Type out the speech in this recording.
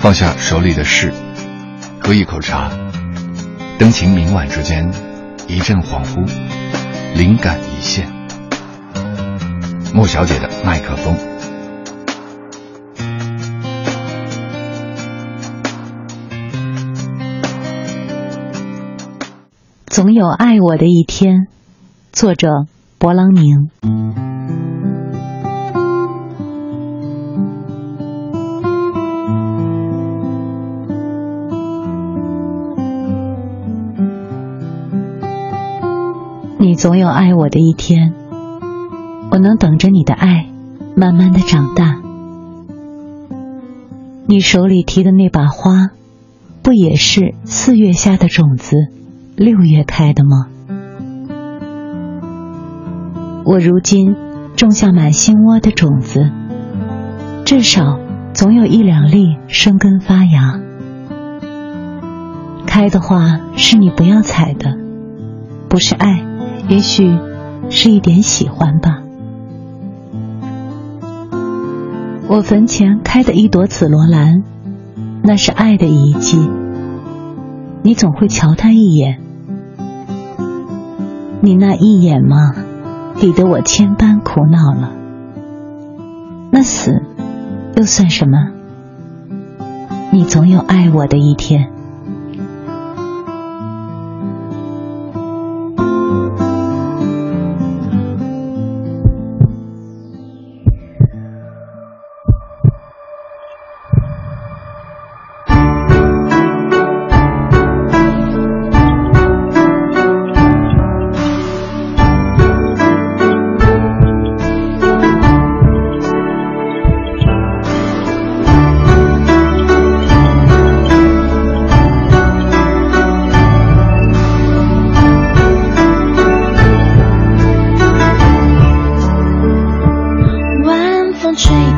放下手里的事，喝一口茶，灯情明晚之间，一阵恍惚，灵感一现。莫小姐的麦克风。总有爱我的一天。作者：勃朗宁。你总有爱我的一天，我能等着你的爱，慢慢的长大。你手里提的那把花，不也是四月下的种子？六月开的吗？我如今种下满心窝的种子，至少总有一两粒生根发芽。开的花是你不要采的，不是爱，也许是一点喜欢吧。我坟前开的一朵紫罗兰，那是爱的遗迹。你总会瞧它一眼。你那一眼吗，抵得我千般苦恼了。那死又算什么？你总有爱我的一天。dream.